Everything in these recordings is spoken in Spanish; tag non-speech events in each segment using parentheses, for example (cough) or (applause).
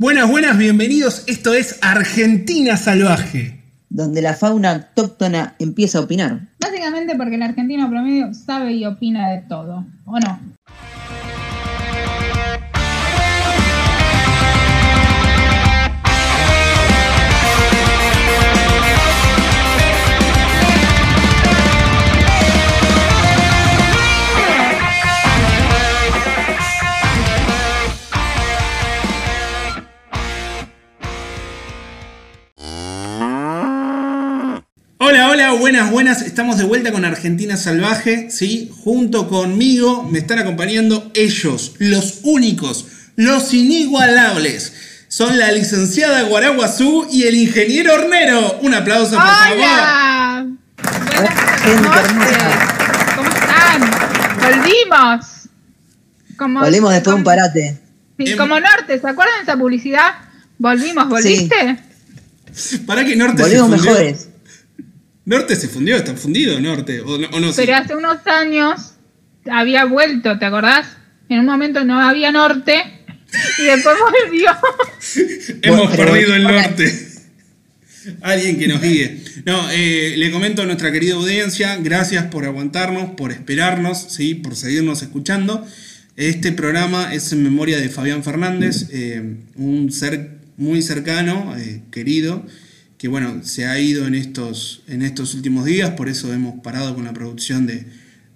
Buenas, buenas, bienvenidos. Esto es Argentina Salvaje. Donde la fauna autóctona empieza a opinar. Básicamente porque el argentino promedio sabe y opina de todo, ¿o no? Hola, buenas, buenas. Estamos de vuelta con Argentina Salvaje, ¿sí? Junto conmigo me están acompañando ellos, los únicos, los inigualables. Son la licenciada Guaraguazú y el ingeniero Hornero. Un aplauso, por favor. ¡Hola! Buenas noches. ¿Cómo están? Volvimos. Como, Volvemos después de un parate. sí, Em- como Norte, ¿se acuerdan de esa publicidad? Volvimos, ¿volviste? Para que Norte Volvimos se mejores. Norte se fundió, está fundido Norte. O no, o no, sí. Pero hace unos años había vuelto, ¿te acordás? En un momento no había Norte y después (laughs) volvió. (laughs) Hemos Bueno, perdido el norte. (laughs) Alguien que nos guíe. No, eh, le comento a nuestra querida audiencia, gracias por aguantarnos, por esperarnos, ¿sí? por seguirnos escuchando. Este programa es en memoria de Fabián Fernández, eh, un ser muy cercano, eh, querido, que bueno, se ha ido en estos, en estos últimos días, por eso hemos parado con la producción de,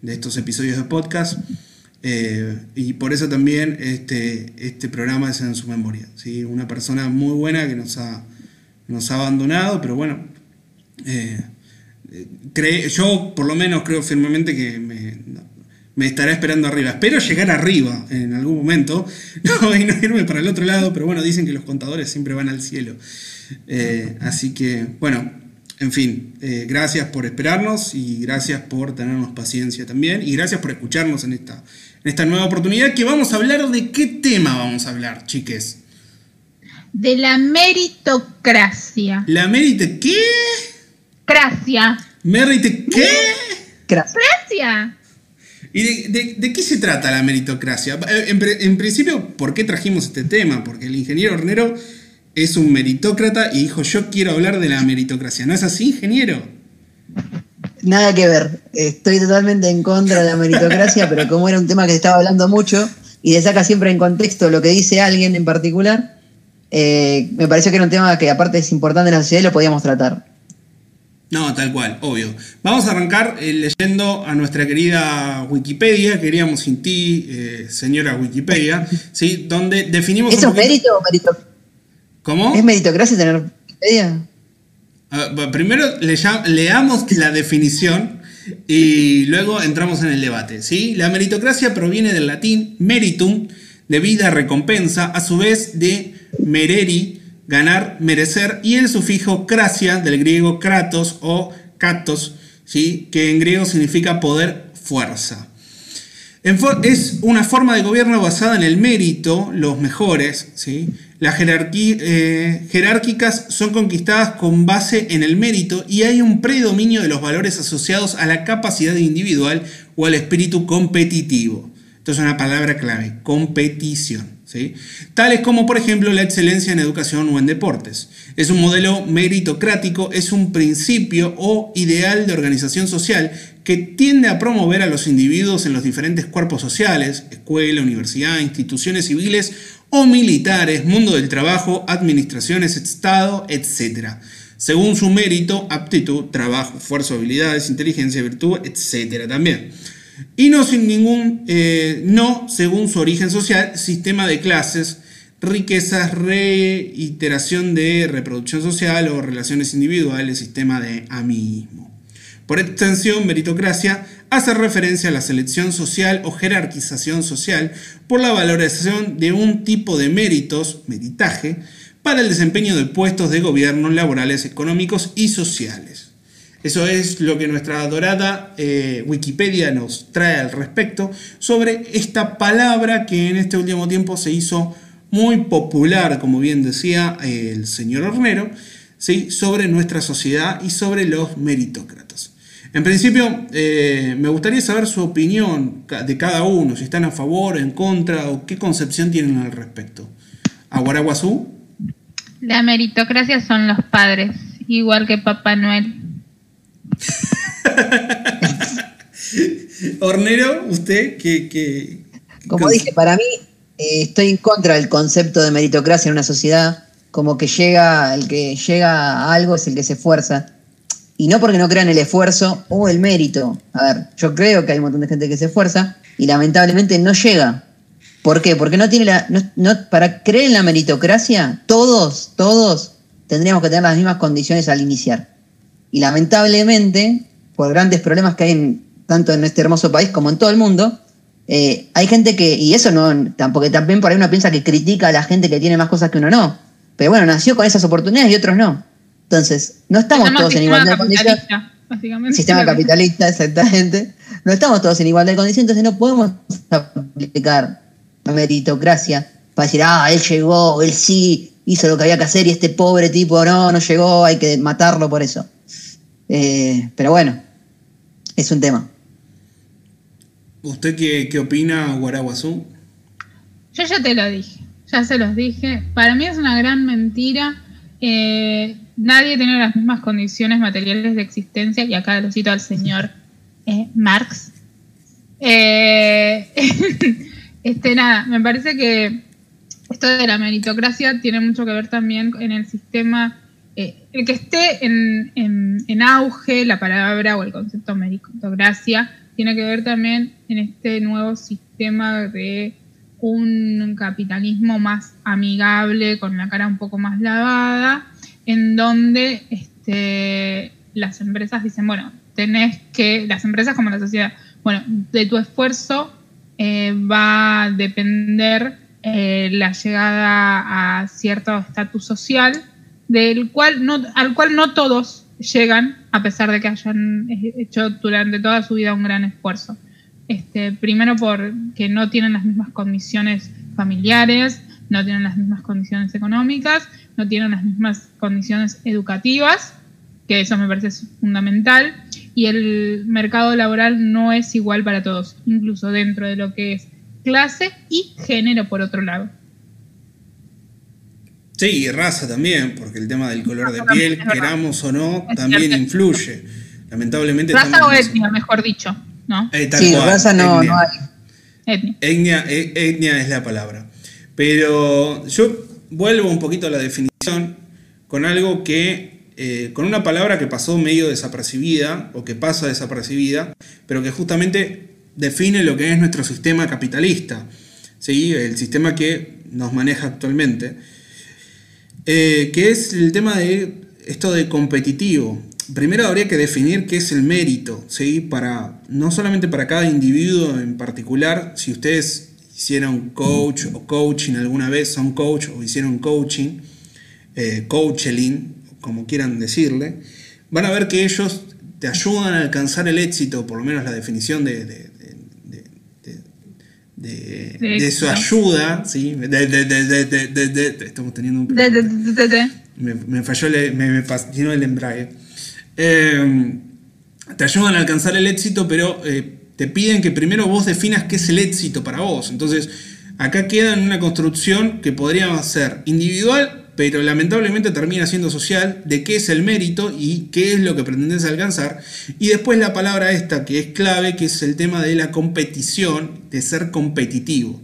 de estos episodios de podcast. Eh, y por eso también este, este programa es en su memoria. ¿sí? Una persona muy buena que nos ha, nos ha abandonado, pero bueno, eh, eh, yo por lo menos creo firmemente que me, me estará esperando arriba. Espero llegar arriba en algún momento (laughs) no, y no irme para el otro lado, pero bueno, dicen que los contadores siempre van al cielo. Eh, así que, bueno, en fin, eh, gracias por esperarnos y gracias por tenernos paciencia también y gracias por escucharnos en esta, en esta nueva oportunidad que vamos a hablar de qué tema vamos a hablar, chiques. De la meritocracia. La mérite, ¿qué? Cracia. ¿Mérite qué? Crack. Gracia. ¿Y de, de- de qué se trata la meritocracia? Eh, En, en principio, ¿por qué trajimos este tema? Porque el ingeniero Hornero es un meritócrata y dijo, yo quiero hablar de la meritocracia. ¿No es así, ingeniero? Nada que ver. Estoy totalmente en contra de la meritocracia, pero como era un tema que se estaba hablando mucho y se saca siempre en contexto lo que dice alguien en particular, eh, me pareció que era un tema que aparte es importante en la sociedad y lo podíamos tratar. No, tal cual, obvio. Vamos a arrancar eh, leyendo a nuestra querida Wikipedia, queríamos sin ti, eh, señora Wikipedia, ¿sí? Donde definimos... ¿Eso un es poquito- mérito o merito- ¿Cómo? ¿Es meritocracia tener Wikipedia? Ah, primero le leamos la definición y luego entramos en el debate. ¿sí? La meritocracia proviene del latín meritum, debida recompensa, a su vez de mereri, ganar, merecer, y el sufijo cracia, del griego kratos o katos, ¿sí? que en griego significa poder, fuerza. Es una forma de gobierno basada en el mérito, los mejores. Las eh, jerárquicas son conquistadas con base en el mérito y hay un predominio de los valores asociados a la capacidad individual o al espíritu competitivo. Esto es una palabra clave, competición. ¿sí? Tales como, por ejemplo, la excelencia en educación o en deportes. Es un modelo meritocrático, es un principio o ideal de organización social que tiende a promover a los individuos en los diferentes cuerpos sociales, escuela, universidad, instituciones civiles o militares, mundo del trabajo, administraciones, Estado, etc. Según su mérito, aptitud, trabajo, esfuerzo, habilidades, inteligencia, virtud, etc. también. Y no sin ningún, eh, no según su origen social, sistema de clases, riquezas, reiteración de reproducción social o relaciones individuales, sistema de amiguismo. Por extensión, meritocracia hace referencia a la selección social o jerarquización social por la valoración de un tipo de méritos, meritaje, para el desempeño de puestos de gobierno laborales, económicos y sociales. Eso es lo que nuestra adorada eh, Wikipedia nos trae al respecto sobre esta palabra que en este último tiempo se hizo muy popular, como bien decía eh, el señor Hornero, ¿sí? sobre nuestra sociedad y sobre los meritócratas. En principio, eh, me gustaría saber su opinión de cada uno, si están a favor, en contra o qué concepción tienen al respecto. a Guaraguazú? La meritocracia son los padres, igual que Papá Noel. (laughs) Hornero, usted que... Como dije, para mí eh, estoy en contra del concepto de meritocracia en una sociedad, como que llega, el que llega a algo es el que se esfuerza. Y no porque no crean el esfuerzo o el mérito. A ver, yo creo que hay un montón de gente que se esfuerza y lamentablemente no llega. ¿Por qué? Porque no tiene la. No, para creer en la meritocracia, todos, todos tendríamos que tener las mismas condiciones al iniciar. Y lamentablemente, por grandes problemas que hay tanto en este hermoso país como en todo el mundo, eh, hay gente que, y eso no, tampoco también por ahí uno piensa que critica a la gente que tiene más cosas que uno no. Pero bueno, nació con esas oportunidades y otros no. Entonces, no estamos todos en igualdad de condiciones. Sistema capitalista, exactamente. No estamos todos en igualdad de condiciones, entonces no podemos aplicar la meritocracia para decir, ah, él llegó, él sí hizo lo que había que hacer y este pobre tipo no, no llegó, hay que matarlo por eso. Eh, pero bueno, es un tema. ¿Usted qué, qué opina, Guaraguazú? Yo ya te lo dije, ya se los dije. Para mí es una gran mentira. Eh, nadie tiene las mismas condiciones materiales de existencia, y acá lo cito al señor eh, Marx. Eh, (laughs) este, nada, me parece que esto de la meritocracia tiene mucho que ver también en el sistema, el que esté en, en auge la palabra o el concepto meritocracia tiene que ver también en este nuevo sistema de un capitalismo más amigable, con la cara un poco más lavada, en donde este, las empresas dicen, bueno, tenés que, las empresas como la sociedad, bueno, de tu esfuerzo eh, va a depender eh, la llegada a cierto estatus social, del cual no, al cual no todos llegan a pesar de que hayan hecho durante toda su vida un gran esfuerzo. Este, primero porque no tienen las mismas condiciones familiares, no tienen las mismas condiciones económicas, no tienen las mismas condiciones educativas, que eso me parece fundamental, y el mercado laboral no es igual para todos, incluso dentro de lo que es clase y género por otro lado. Sí, y raza también, porque el tema del color de piel, queramos o no, también influye. Lamentablemente. Raza o etnia, mejor dicho, ¿no? Eh, sí, raza no, no hay. Etnia. E, etnia, es la palabra. Pero yo vuelvo un poquito a la definición con algo que, eh, con una palabra que pasó medio desapercibida o que pasa desapercibida, pero que justamente define lo que es nuestro sistema capitalista, ¿sí? el sistema que nos maneja actualmente. Eh, que es el tema de esto de competitivo. Primero habría que definir qué es el mérito, ¿sí? Para, no solamente para cada individuo en particular, si ustedes hicieron coach o coaching alguna vez, son coach o hicieron coaching, eh, coaching, como quieran decirle, van a ver que ellos te ayudan a alcanzar el éxito, por lo menos la definición de, de, su ayuda, ¿sí? estamos teniendo un me, me, falló, el, me, me el embrague. Eh, te ayudan a alcanzar el éxito, pero eh, te piden que primero vos definas qué es el éxito para vos. Entonces, acá queda en una construcción que podría ser individual pero lamentablemente termina siendo social, de qué es el mérito y qué es lo que pretendes alcanzar. Y después la palabra esta que es clave, que es el tema de la competición, de ser competitivo.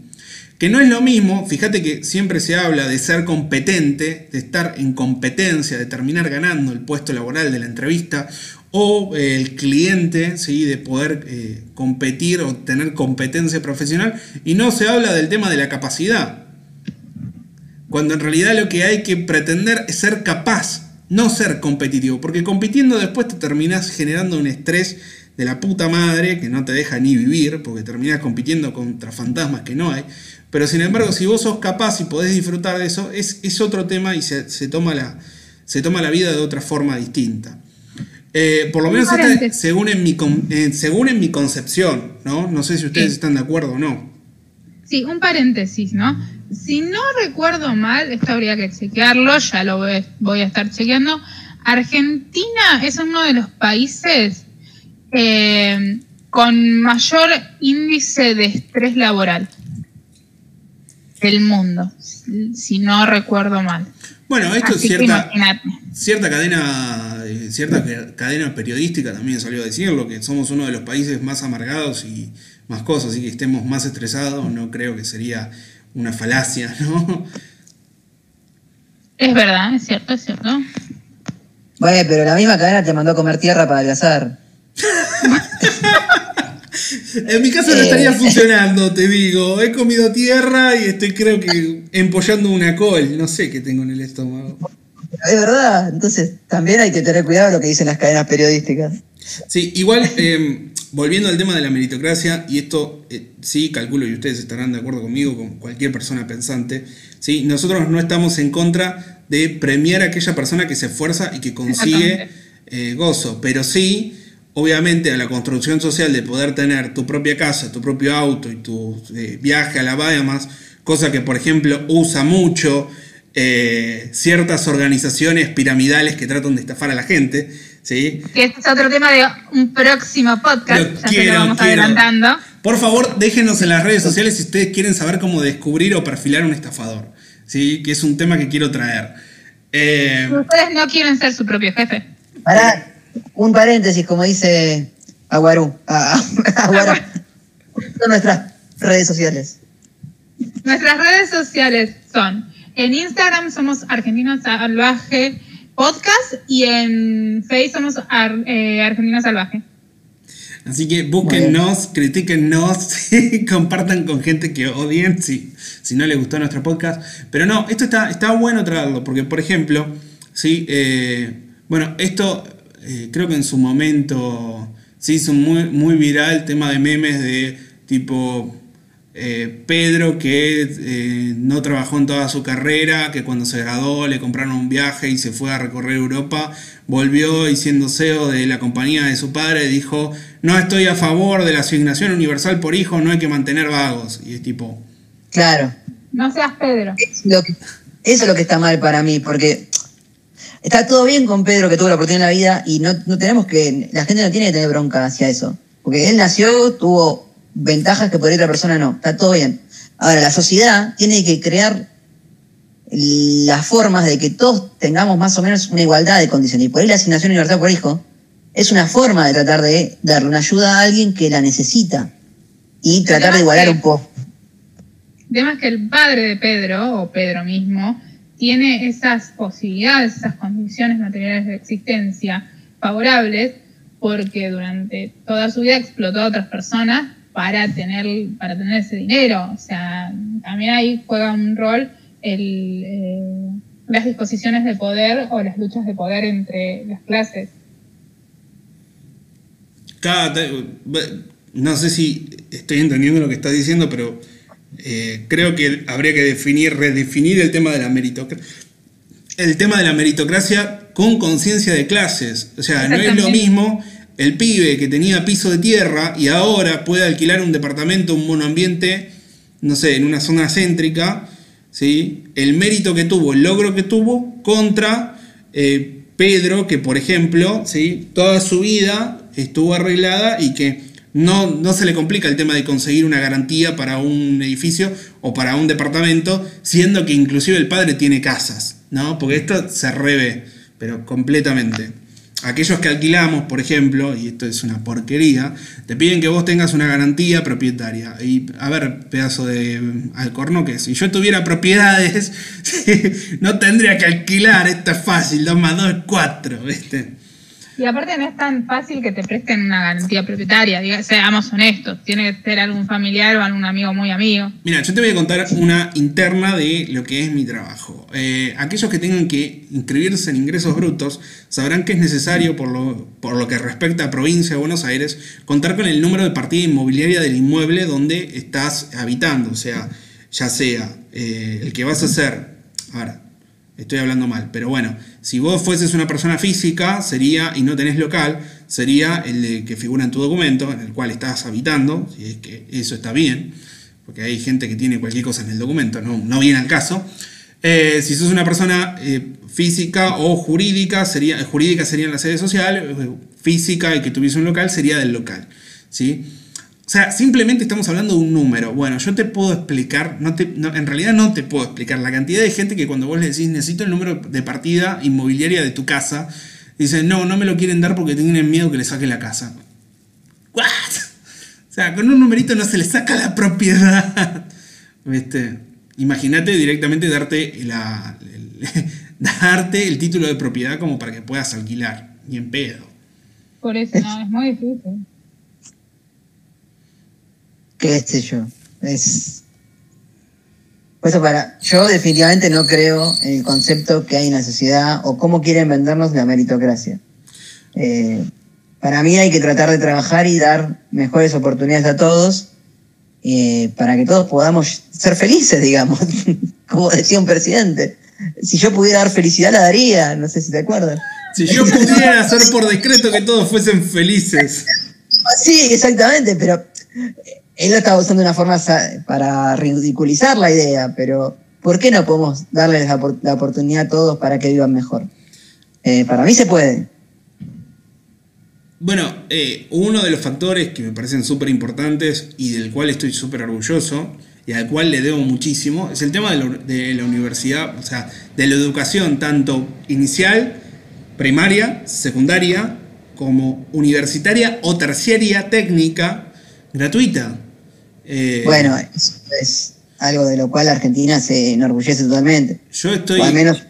Que no es lo mismo, fíjate que siempre se habla de ser competente, de estar en competencia, de terminar ganando el puesto laboral de la entrevista, o eh, el cliente, ¿sí? de poder eh, competir o tener competencia profesional, y no se habla del tema de la capacidad cuando en realidad lo que hay que pretender es ser capaz, no ser competitivo, porque compitiendo después te terminas generando un estrés de la puta madre que no te deja ni vivir, porque terminas compitiendo contra fantasmas que no hay. Pero sin embargo, si vos sos capaz y podés disfrutar de eso, es, es otro tema y se, toma la, se toma la vida de otra forma distinta. Eh, por lo menos según, en mi, eh, según en mi concepción, ¿no? No sé si ustedes están de acuerdo o no. Sí, un paréntesis, ¿no? Si no recuerdo mal, esto habría que chequearlo, ya lo voy, a estar chequeando. Argentina es uno de los países eh, con mayor índice de estrés laboral. del mundo, si no recuerdo mal. Bueno, esto es cierta, cierta cadena, eh, cierta cadena periodística también salió a decirlo, que somos uno de los países más amargados y más cosas, así que estemos más estresados, no creo que sería una falacia, (laughs) ¿no? Es verdad, es cierto, es cierto. Bueno, pero la misma cadena te mandó a comer tierra para adelgazar. (laughs) En mi caso no estaría eh. funcionando, te digo. He comido tierra y estoy creo que empollando una col. No sé qué tengo en el estómago. Es verdad, entonces también hay que tener cuidado lo que dicen las cadenas periodísticas. Sí, igual, em, volviendo al tema de la meritocracia, y esto eh, sí calculo y ustedes estarán de acuerdo conmigo, con cualquier persona pensante, ¿sí? nosotros no estamos en contra de premiar a aquella persona que se esfuerza y que consigue eh, gozo, pero sí obviamente a la construcción social de poder tener tu propia casa, tu propio auto y tu eh, viaje a la Bahamas, cosa que por ejemplo usa mucho eh, ciertas organizaciones piramidales que tratan de estafar a la gente. ¿sí? Que este es otro tema de un próximo podcast, ya lo vamos adelantando. Por favor, déjenos en las redes sociales si ustedes quieren saber cómo descubrir o perfilar un estafador, ¿sí? que es un tema que quiero traer. Eh, ustedes no quieren ser su propio jefe. Para, un paréntesis, como dice Aguarú. Aguarú. Son nuestras redes sociales. Nuestras redes sociales son, en Instagram somos Argentina Salvaje Podcast y en Facebook somos eh, Argentina Salvaje. Así que búsquennos, critíquennos, (laughs) compartan con gente que odien si, si no les gustó nuestro podcast. Pero no, esto está, está bueno traerlo, porque por ejemplo, sí, eh, bueno, esto eh, creo que en su momento se hizo muy, muy viral el tema de memes de tipo eh, Pedro que eh, no trabajó en toda su carrera, que cuando se graduó le compraron un viaje y se fue a recorrer Europa, volvió y siendo CEO de la compañía de su padre dijo, no estoy a favor de la asignación universal por hijo, no hay que mantener vagos. Y es tipo... Claro. No seas Pedro. eso es lo que está mal para mí, porque Está todo bien con Pedro que tuvo la oportunidad en la vida y no, tenemos que, la gente no tiene que tener bronca hacia eso. Porque él nació, tuvo ventajas que por otra persona no. Está todo bien. Ahora, la sociedad tiene que crear las formas de que todos tengamos más o menos una igualdad de condiciones. Y por ahí la asignación universal por hijo es una forma de tratar de darle una ayuda a alguien que la necesita y tratar de igualar un poco. Además que el padre de Pedro, o Pedro mismo, tiene esas posibilidades, esas condiciones materiales de existencia favorables, porque durante toda su vida explotó a otras personas para tener, para tener ese dinero. O sea, también ahí juega un rol el, eh, las disposiciones de poder o las luchas de poder entre las clases. no sé si estoy entendiendo lo que estás diciendo, pero eh, creo que habría que definir, redefinir el tema de la meritocracia. El tema de la meritocracia con conciencia de clases. O sea, no es lo mismo el pibe que tenía piso de tierra y ahora puede alquilar un departamento, un monoambiente, no sé, en una zona céntrica, ¿sí? el mérito que tuvo, el logro que tuvo contra eh, Pedro, que por ejemplo, ¿sí? toda su vida estuvo arreglada y que no, no se le complica el tema de conseguir una garantía para un edificio o para un departamento, siendo que inclusive el padre tiene casas, ¿no? Porque esto se reve, pero completamente. Aquellos que alquilamos, por ejemplo, y esto es una porquería, te piden que vos tengas una garantía propietaria. Y a ver, pedazo de alcornoque, si yo tuviera propiedades, (laughs) no tendría que alquilar, esto es fácil, 2 más 2 es 4, ¿viste? Y aparte no es tan fácil que te presten una garantía propietaria, seamos honestos, tiene que ser algún familiar o algún amigo muy amigo. Mira, yo te voy a contar una interna de lo que es mi trabajo. Eh, aquellos que tengan que inscribirse en ingresos brutos sabrán que es necesario, por lo, por lo que respecta a provincia de Buenos Aires, contar con el número de partida inmobiliaria del inmueble donde estás habitando, o sea, ya sea eh, el que vas a hacer... Ahora, estoy hablando mal, pero bueno, si vos fueses una persona física, sería, y no tenés local, sería el que figura en tu documento, en el cual estás habitando, si es que eso está bien, porque hay gente que tiene cualquier cosa en el documento, no, no viene al caso. Eh, si sos una persona eh, física o jurídica, sería, jurídica sería en la sede social, eh, física y que tuviese un local sería del local. ¿sí? O sea, simplemente estamos hablando de un número. Bueno, yo te puedo explicar, no te, en realidad no te puedo explicar la cantidad de gente que cuando vos le decís necesito el número de partida inmobiliaria de tu casa, dicen no, no me lo quieren dar porque tienen miedo que le saque la casa. ¿What? O sea, con un numerito no se le saca la propiedad. (laughs) ¿Viste? Imagínate directamente darte, la, el, (laughs) darte el título de propiedad como para que puedas alquilar. Ni en pedo. Por eso, no, es muy difícil qué sé yo. Es. Por eso para. Yo definitivamente no creo en el concepto que hay en la sociedad o cómo quieren vendernos la meritocracia. Eh, para mí hay que tratar de trabajar y dar mejores oportunidades a todos eh, para que todos podamos ser felices, digamos, (laughs) como decía un presidente. Si yo pudiera dar felicidad, la daría, no sé si te acuerdas. Si yo pudiera hacer por decreto que todos fuesen felices. (laughs) Sí, exactamente, pero él lo estaba usando una forma para ridiculizar la idea, pero ¿por qué no podemos darles la, oportunidad a todos para que vivan mejor? Eh, para mí se puede. Bueno, eh, uno de los factores que me parecen súper importantes y del cual estoy súper orgulloso y al cual le debo muchísimo es el tema de la universidad, o sea, de la educación tanto inicial, primaria, secundaria, como universitaria o terciaria técnica gratuita. Eh, bueno, es, es, algo de lo cual Argentina se enorgullece totalmente. Yo estoy. al menos.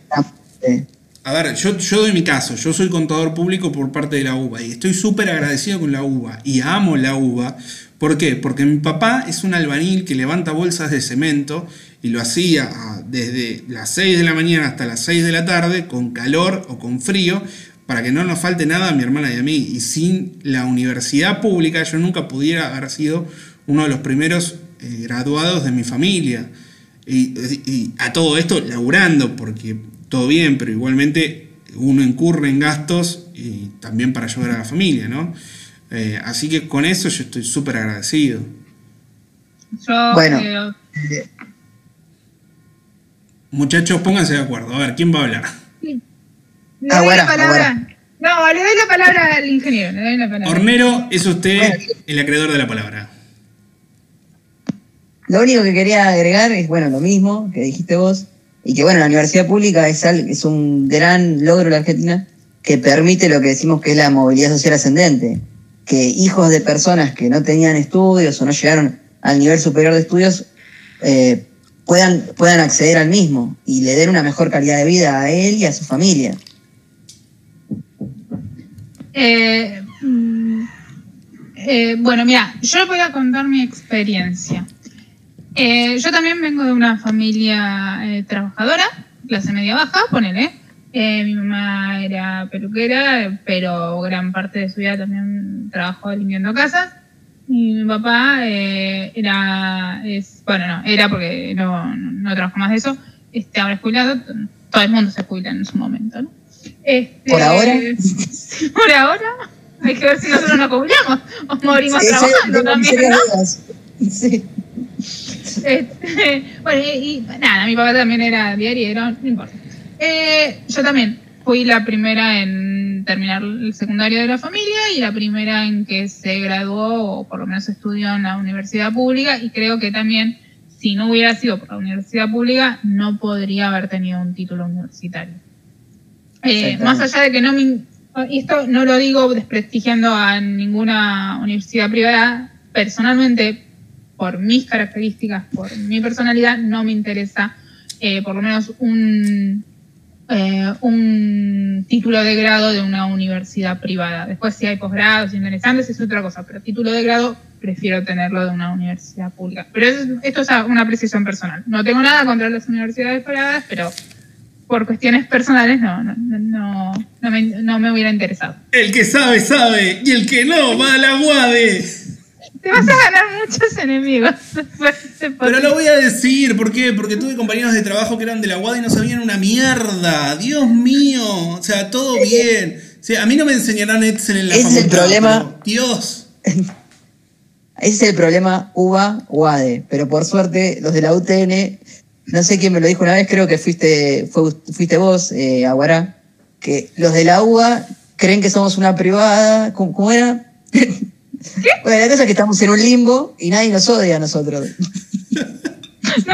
A ver, yo, yo doy mi caso, yo soy contador público por parte de la UBA y estoy súper agradecido con la UBA y amo la UBA. ¿Por qué? Porque mi papá es un albanil que levanta bolsas de cemento y lo hacía desde las 6 de la mañana hasta las 6 de la tarde, con calor o con frío, para que no nos falte nada a mi hermana y a mí. Y sin la universidad pública yo nunca pudiera haber sido uno de los primeros eh, graduados de mi familia. Y, a todo esto laburando, porque todo bien, pero igualmente uno incurre en gastos y también para ayudar a la familia, ¿no? Eh, así que con eso yo estoy súper agradecido. Yo bueno. Muchachos, pónganse de acuerdo. A ver, ¿quién va a hablar? Le doy la palabra. No, le doy la palabra al ingeniero. Le doy la palabra. Hornero, es usted el acreedor de la palabra. Lo único que quería agregar es, bueno, lo mismo que dijiste vos, y que, bueno, la universidad pública es, es un gran logro de la Argentina que permite lo que decimos que es la movilidad social ascendente, que hijos de personas que no tenían estudios o no llegaron al nivel superior de estudios eh, puedan, puedan acceder al mismo y le den una mejor calidad de vida a él y a su familia. Eh, mm, eh, bueno, mira, yo voy a contar mi experiencia. Eh, yo también vengo de una familia eh, trabajadora, clase media baja, ponele. Eh, mi mamá era peluquera, pero gran parte de su vida también trabajó limpiando casas. Y mi papá era, es, bueno, no, era porque no, no, trabajó más de eso, este, ahora es jubilado, todo el mundo se jubila en su momento, ¿no? Este, ¿Por ahora? (laughs) por ahora, hay que ver si nosotros nos jubilamos o morimos trabajando también, ¿no? (laughs) Sí. Este, (laughs) bueno, y, nada, mi papá también era diario, no importa. Eh, yo también fui la primera en terminar el secundario de la familia y la primera en que se graduó o por lo menos estudió en la universidad pública y creo que también si no hubiera sido por la universidad pública no podría haber tenido un título universitario. Eh, más allá de que no me... Esto no lo digo desprestigiando a ninguna universidad privada, personalmente por mis características, por mi personalidad, no me interesa eh, por lo menos un, eh, un título de grado de una universidad privada. Después si hay posgrados interesantes es otra cosa, pero título de grado prefiero tenerlo de una universidad pública. Pero esto es una precisión personal. No tengo nada contra las universidades privadas, pero por cuestiones personales no, no, no, no, me, no me hubiera interesado. El que sabe, sabe, y el que no, va a la guade. Te vas a ganar muchos enemigos. Pero lo voy a decir, ¿por qué? Porque tuve compañeros de trabajo que eran de la UAD y no sabían una mierda. Dios mío. O sea, todo bien. a mí no me enseñarán Excel en la Ese es el problema. Dios. (laughs) Ese es el problema UBA-UADE. Pero por suerte, los de la UTN, no sé quién me lo dijo una vez, creo que fuiste, fuiste vos, eh, Aguará, que los de la UBA creen que somos una privada. ¿Cómo, cómo (laughs) Bueno, la cosa es que estamos en un limbo y nadie nos odia a nosotros. No,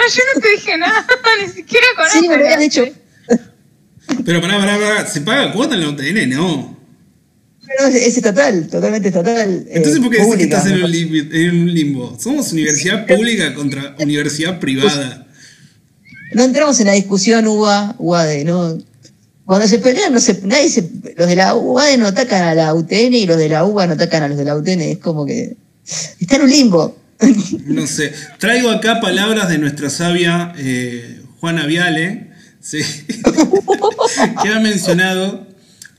yo no te dije nada, (laughs) ni siquiera conozco. Sí, me lo habían dicho. Pero pará, pará, pará. ¿Se paga cuota en la UTN? No. No, es, es estatal, totalmente estatal. eh, Entonces, ¿por qué decís que estás en un, lim- en un limbo? Somos universidad pública contra universidad privada. No entramos en la discusión UBA, UAD, ¿no? Cuando se pelean, no se, nadie se, los de la UAD no atacan a la UTN y los de la UBA no atacan a los de la UTN. Es como que está en un limbo. No sé. Traigo acá palabras de nuestra sabia eh, Juana Viale, sí, (laughs) que ha mencionado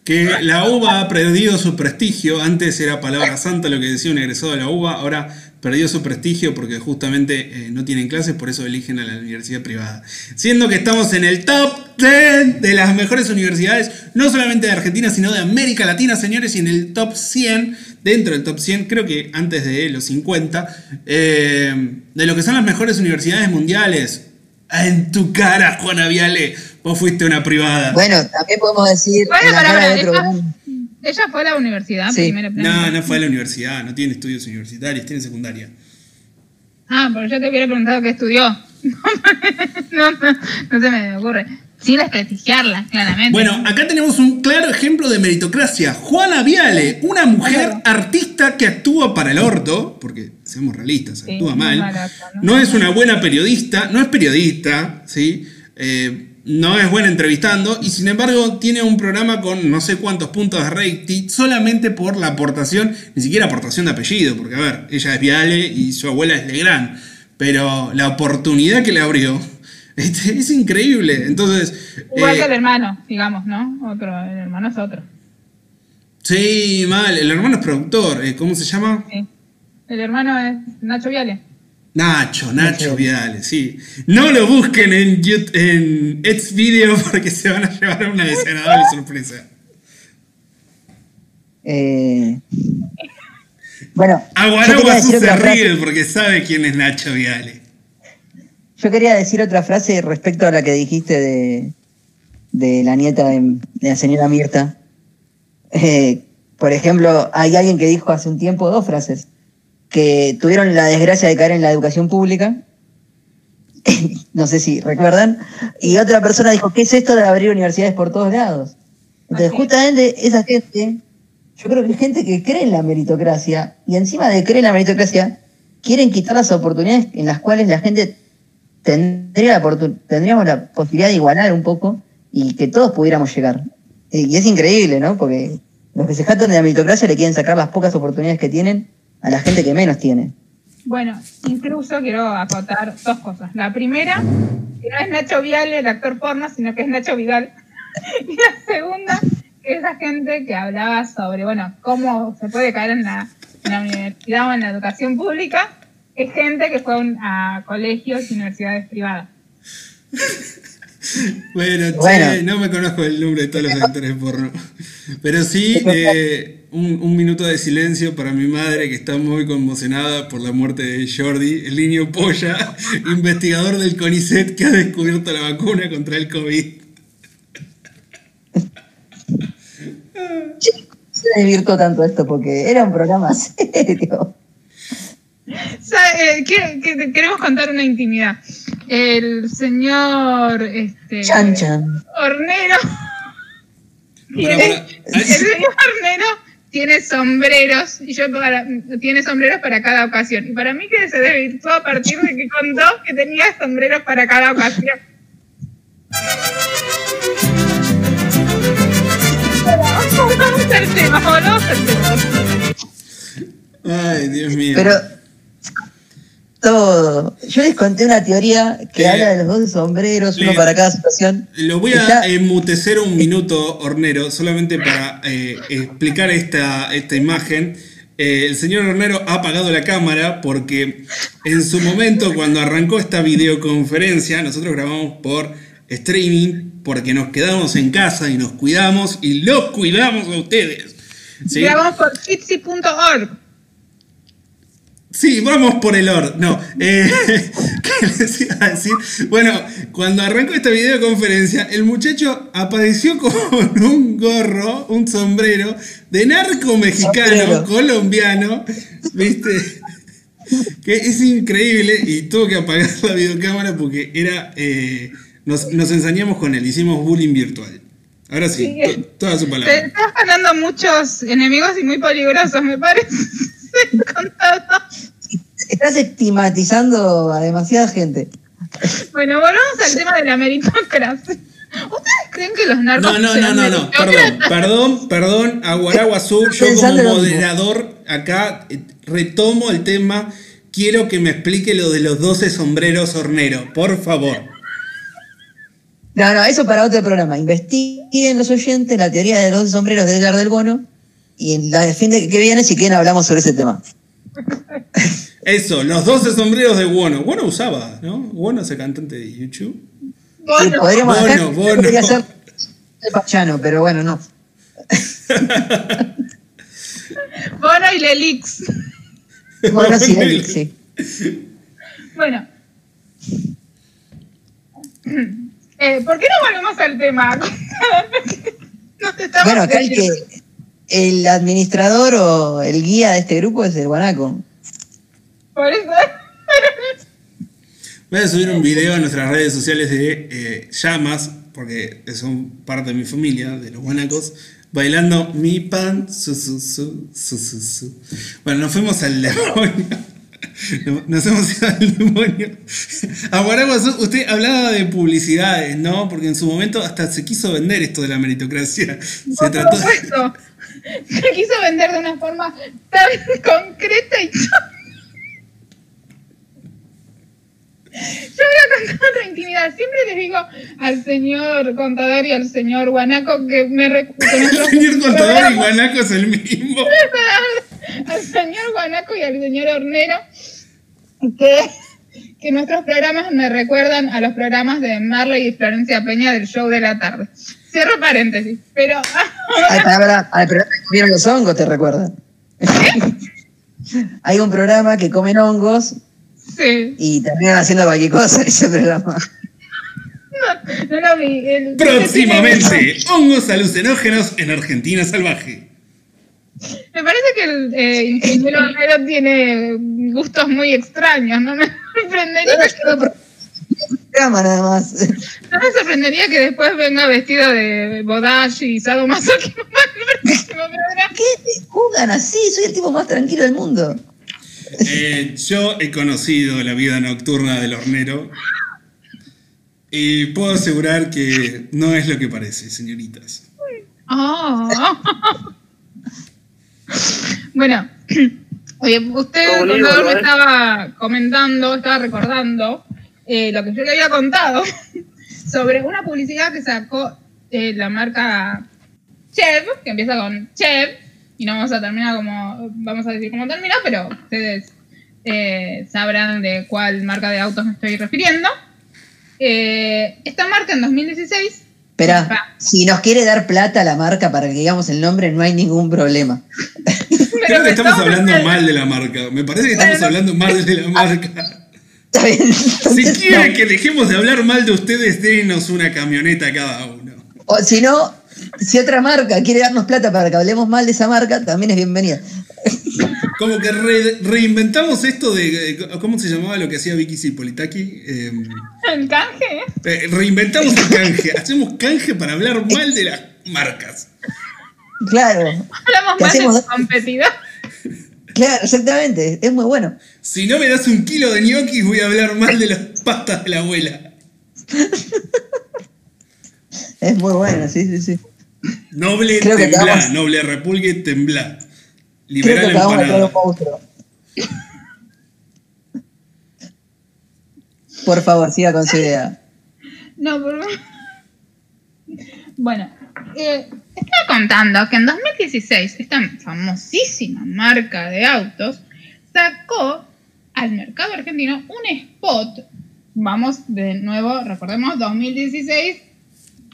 que la UBA ha perdido su prestigio. Antes era palabra santa lo que decía un egresado de la UBA, ahora perdió su prestigio porque justamente eh, no tienen clases, por eso eligen a la universidad privada. Siendo que estamos en el top 10 de las mejores universidades, no solamente de Argentina, sino de América Latina, señores, y en el top 100, dentro del top 100, creo que antes de los 50, eh, de lo que son las mejores universidades mundiales. En tu cara, Juana Viale, vos fuiste una privada. Bueno, también podemos decir Bueno, en la pará, cara pará, de otro ella, fue a la universidad Sí. primero. No, no fue a la universidad, no tiene estudios universitarios, tiene secundaria. Ah, pero yo te hubiera preguntado qué estudió. (laughs) no, no, no se me ocurre. Sin desprestigiarla, claramente. Bueno, acá tenemos un claro ejemplo de meritocracia. Juana Viale, una mujer artista que actúa para el orto, porque seamos realistas, Sí, actúa mal. No es una buena periodista, no es periodista, ¿sí? Eh, no es buena entrevistando y sin embargo tiene un programa con no sé cuántos puntos de rating solamente por la aportación, ni siquiera aportación de apellido, porque a ver, ella es Viale y su abuela es Legrand, pero la oportunidad que le abrió (laughs) este, es increíble. Entonces, Igual eh, que el hermano, digamos, ¿no? Otro, el hermano es otro. Sí, mal. El hermano es productor. eh, ¿Cómo se llama? Sí. El hermano es Nacho Viale. Nacho, Nacho Nacho. Viale, sí. No lo busquen en, YouTube, en Xvideo (laughs) porque se van a llevar una desagradable sorpresa. Eh, bueno, decir se ríe porque sabe quién es Nacho Viale. Yo quería decir otra frase respecto a la que dijiste de, de la nieta de, de la señora Mirta. Eh, por ejemplo, hay alguien que dijo hace un tiempo dos frases, que tuvieron la desgracia de caer en la educación pública, (laughs) no sé si recuerdan, y otra persona dijo, ¿qué es esto de abrir universidades por todos lados? Entonces, Así justamente esa gente, yo creo que es gente que cree en la meritocracia, y encima de creer en la meritocracia, quieren quitar las oportunidades en las cuales la gente tendría la tendríamos la posibilidad de igualar un poco y que todos pudiéramos llegar. Eh, Y es increíble, ¿no? Porque los que se jactan de la meritocracia le quieren sacar las pocas oportunidades que tienen a la gente que menos tiene. Bueno, incluso quiero acotar dos cosas. La primera, que no es Nacho Viale, el actor porno, sino que es Nacho Vidal. (laughs) Y la segunda, que esa gente que hablaba sobre, bueno, cómo se puede caer en la, en la universidad o en la educación pública, es gente que fue a un- a colegios y universidades privadas. (laughs) Bueno, che, Bueno. no me conozco el nombre de todos los actores de porno. Pero sí, (laughs) eh, un, un minuto de silencio para mi madre que está muy conmocionada por la muerte de Jordi, el niño polla, (laughs) investigador del CONICET que ha descubierto la vacuna contra el COVID. Se desvirtuó tanto esto porque era un programa (laughs) serio. Eh, que- que- queremos contar una intimidad. El señor este, Chan chan. Hornero (laughs) tiene, para, el señor Hornero tiene sombreros y yo para- tiene sombreros para cada ocasión. Y para mí que se desvirtuó a partir de que contó que tenía sombreros para cada ocasión. Vamos al tema, al tema. Ay, Dios mío. Pero todo. Yo les conté una teoría que Eh, habla de los dos sombreros, uno para cada situación. Lo voy a ya- emutecer un minuto, Hornero, solamente para eh, explicar esta, esta imagen. Eh, el señor Hornero ha apagado la cámara porque en su momento, cuando arrancó esta videoconferencia, nosotros grabamos por streaming porque nos quedamos en casa y nos cuidamos y los cuidamos a ustedes. ¿sí? Grabamos por jitsi.org. Sí, vamos por el or. No, eh, (laughs) ¿qué les iba a decir? Bueno, cuando arrancó esta videoconferencia, el muchacho apareció (laughs) con un gorro, un sombrero de narco mexicano, Sombrero. colombiano, ¿viste? Que es increíble y tuvo que apagar la videocámara porque era. eh, nos, nos ensañamos con él, hicimos bullying virtual. Ahora sí, Sí. to- toda su Te palabra. estás ganando muchos enemigos y muy peligrosos, me parece. (laughs) Estás estigmatizando a demasiada gente. Bueno, volvamos al tema de la meritocracia. ¿Ustedes creen que los narcos No, no, no, no, no, perdón, perdón, perdón, Aguaraguazú, yo como moderador acá eh, retomo el tema, quiero que me explique lo de los 12 sombreros hornero, por favor. No, no, eso para otro programa. Investiguen los oyentes la teoría de los sombreros de Edgar del Bono y en la fin de que viene, si quieren, hablamos sobre ese tema. Eso, los 12 sombreros de Bono. Bono usaba, ¿no? Bono es el cantante de YouTube. Sí, Bueno, podríamos Bono, acá, Bono. podría ser el Pachano, pero bueno, no. (laughs) Bono y Lelix. Bueno, sí, Bono y- él, sí. Bueno. Eh, ¿Por qué no volvemos al tema? (laughs) no te estamos Bueno, acá el que. El administrador o el guía de este grupo es el guanaco. Por eso. (laughs) Voy a subir un video a nuestras redes sociales de eh, llamas, porque son parte de mi familia, de los guanacos, bailando mi pan, su, su, su, su, su, su. Bueno, nos fuimos al demonio. (laughs) Nos hemos ido al demonio. (laughs) Aguaraguazú, usted hablaba de publicidades, ¿no? Porque en su momento hasta se quiso vender esto de la meritocracia. Se Por trató supuesto. Se quiso vender de una forma tan concreta y Yo voy a contar otra intimidad. Siempre les digo al señor contador y al señor guanaco que me recu- que El señor contador y guanaco es el mismo. (laughs) al señor Guanaco y al señor Hornero que, que nuestros programas me recuerdan a los programas de Marley y Florencia Peña del show de la tarde. Cierro paréntesis, pero Ay, para, para, al programa que comieron los hongos, ¿te recuerdan? Hay un programa que comen hongos sí, y terminan haciendo cualquier cosa ese programa. no lo vi. El- Próximamente, hongos alucinógenos en Argentina salvaje. Me parece que el eh, ingeniero Hornero tiene gustos muy extraños, no me (laughs) sorprendería, programa nada más. (laughs) no me sorprendería que después venga vestido de bodashi y sadomasoquismo. (laughs) ¿Qué te juzgan así? Soy el tipo más tranquilo del mundo. Eh, yo he conocido la vida nocturna del hornero y puedo asegurar que no es lo que parece, señoritas. Oh. (laughs) bueno, (clears throat) oye, usted, contador, me estaba comentando, estaba recordando eh, lo que yo le había contado (laughs) sobre una publicidad que sacó eh, la marca Chev, que empieza con Chev, y no vamos a terminar como, vamos a decir cómo termina, pero ustedes eh, sabrán de cuál marca de autos me estoy refiriendo. Eh, esta marca en 2016 Espera, si nos quiere dar plata a la marca para que digamos el nombre, no hay ningún problema. (laughs) Creo que estamos hablando mal de la marca. Me parece que estamos hablando mal de la marca. Está bien, Si quieren no. que dejemos de hablar mal de ustedes, denos una camioneta cada uno. O si no, si otra marca quiere darnos plata para que hablemos mal de esa marca, también es bienvenida. Como que re- reinventamos esto de. eh, ¿Cómo se llamaba lo que hacía Vicky Cipolitaki? Eh, El canje, ¿eh? reinventamos el canje. Hacemos canje para hablar mal de las marcas. Claro, Hablamos ¿Qué más hacemos? de competidor. Claro, exactamente. Es muy bueno. Si no me das un kilo de ñoquis, voy a hablar mal de las pastas de la abuela. (laughs) Es muy bueno, sí, sí, sí. Noble Creo que temblá, acabamos- noble repulgue temblá. Creo Liberal que acabamos empanada. monstruo. Por favor, siga con su idea. No, por favor. Bueno, eh, estaba contando que en 2016 esta famosísima marca de autos sacó al mercado argentino un spot. Vamos de nuevo, recordemos 2016,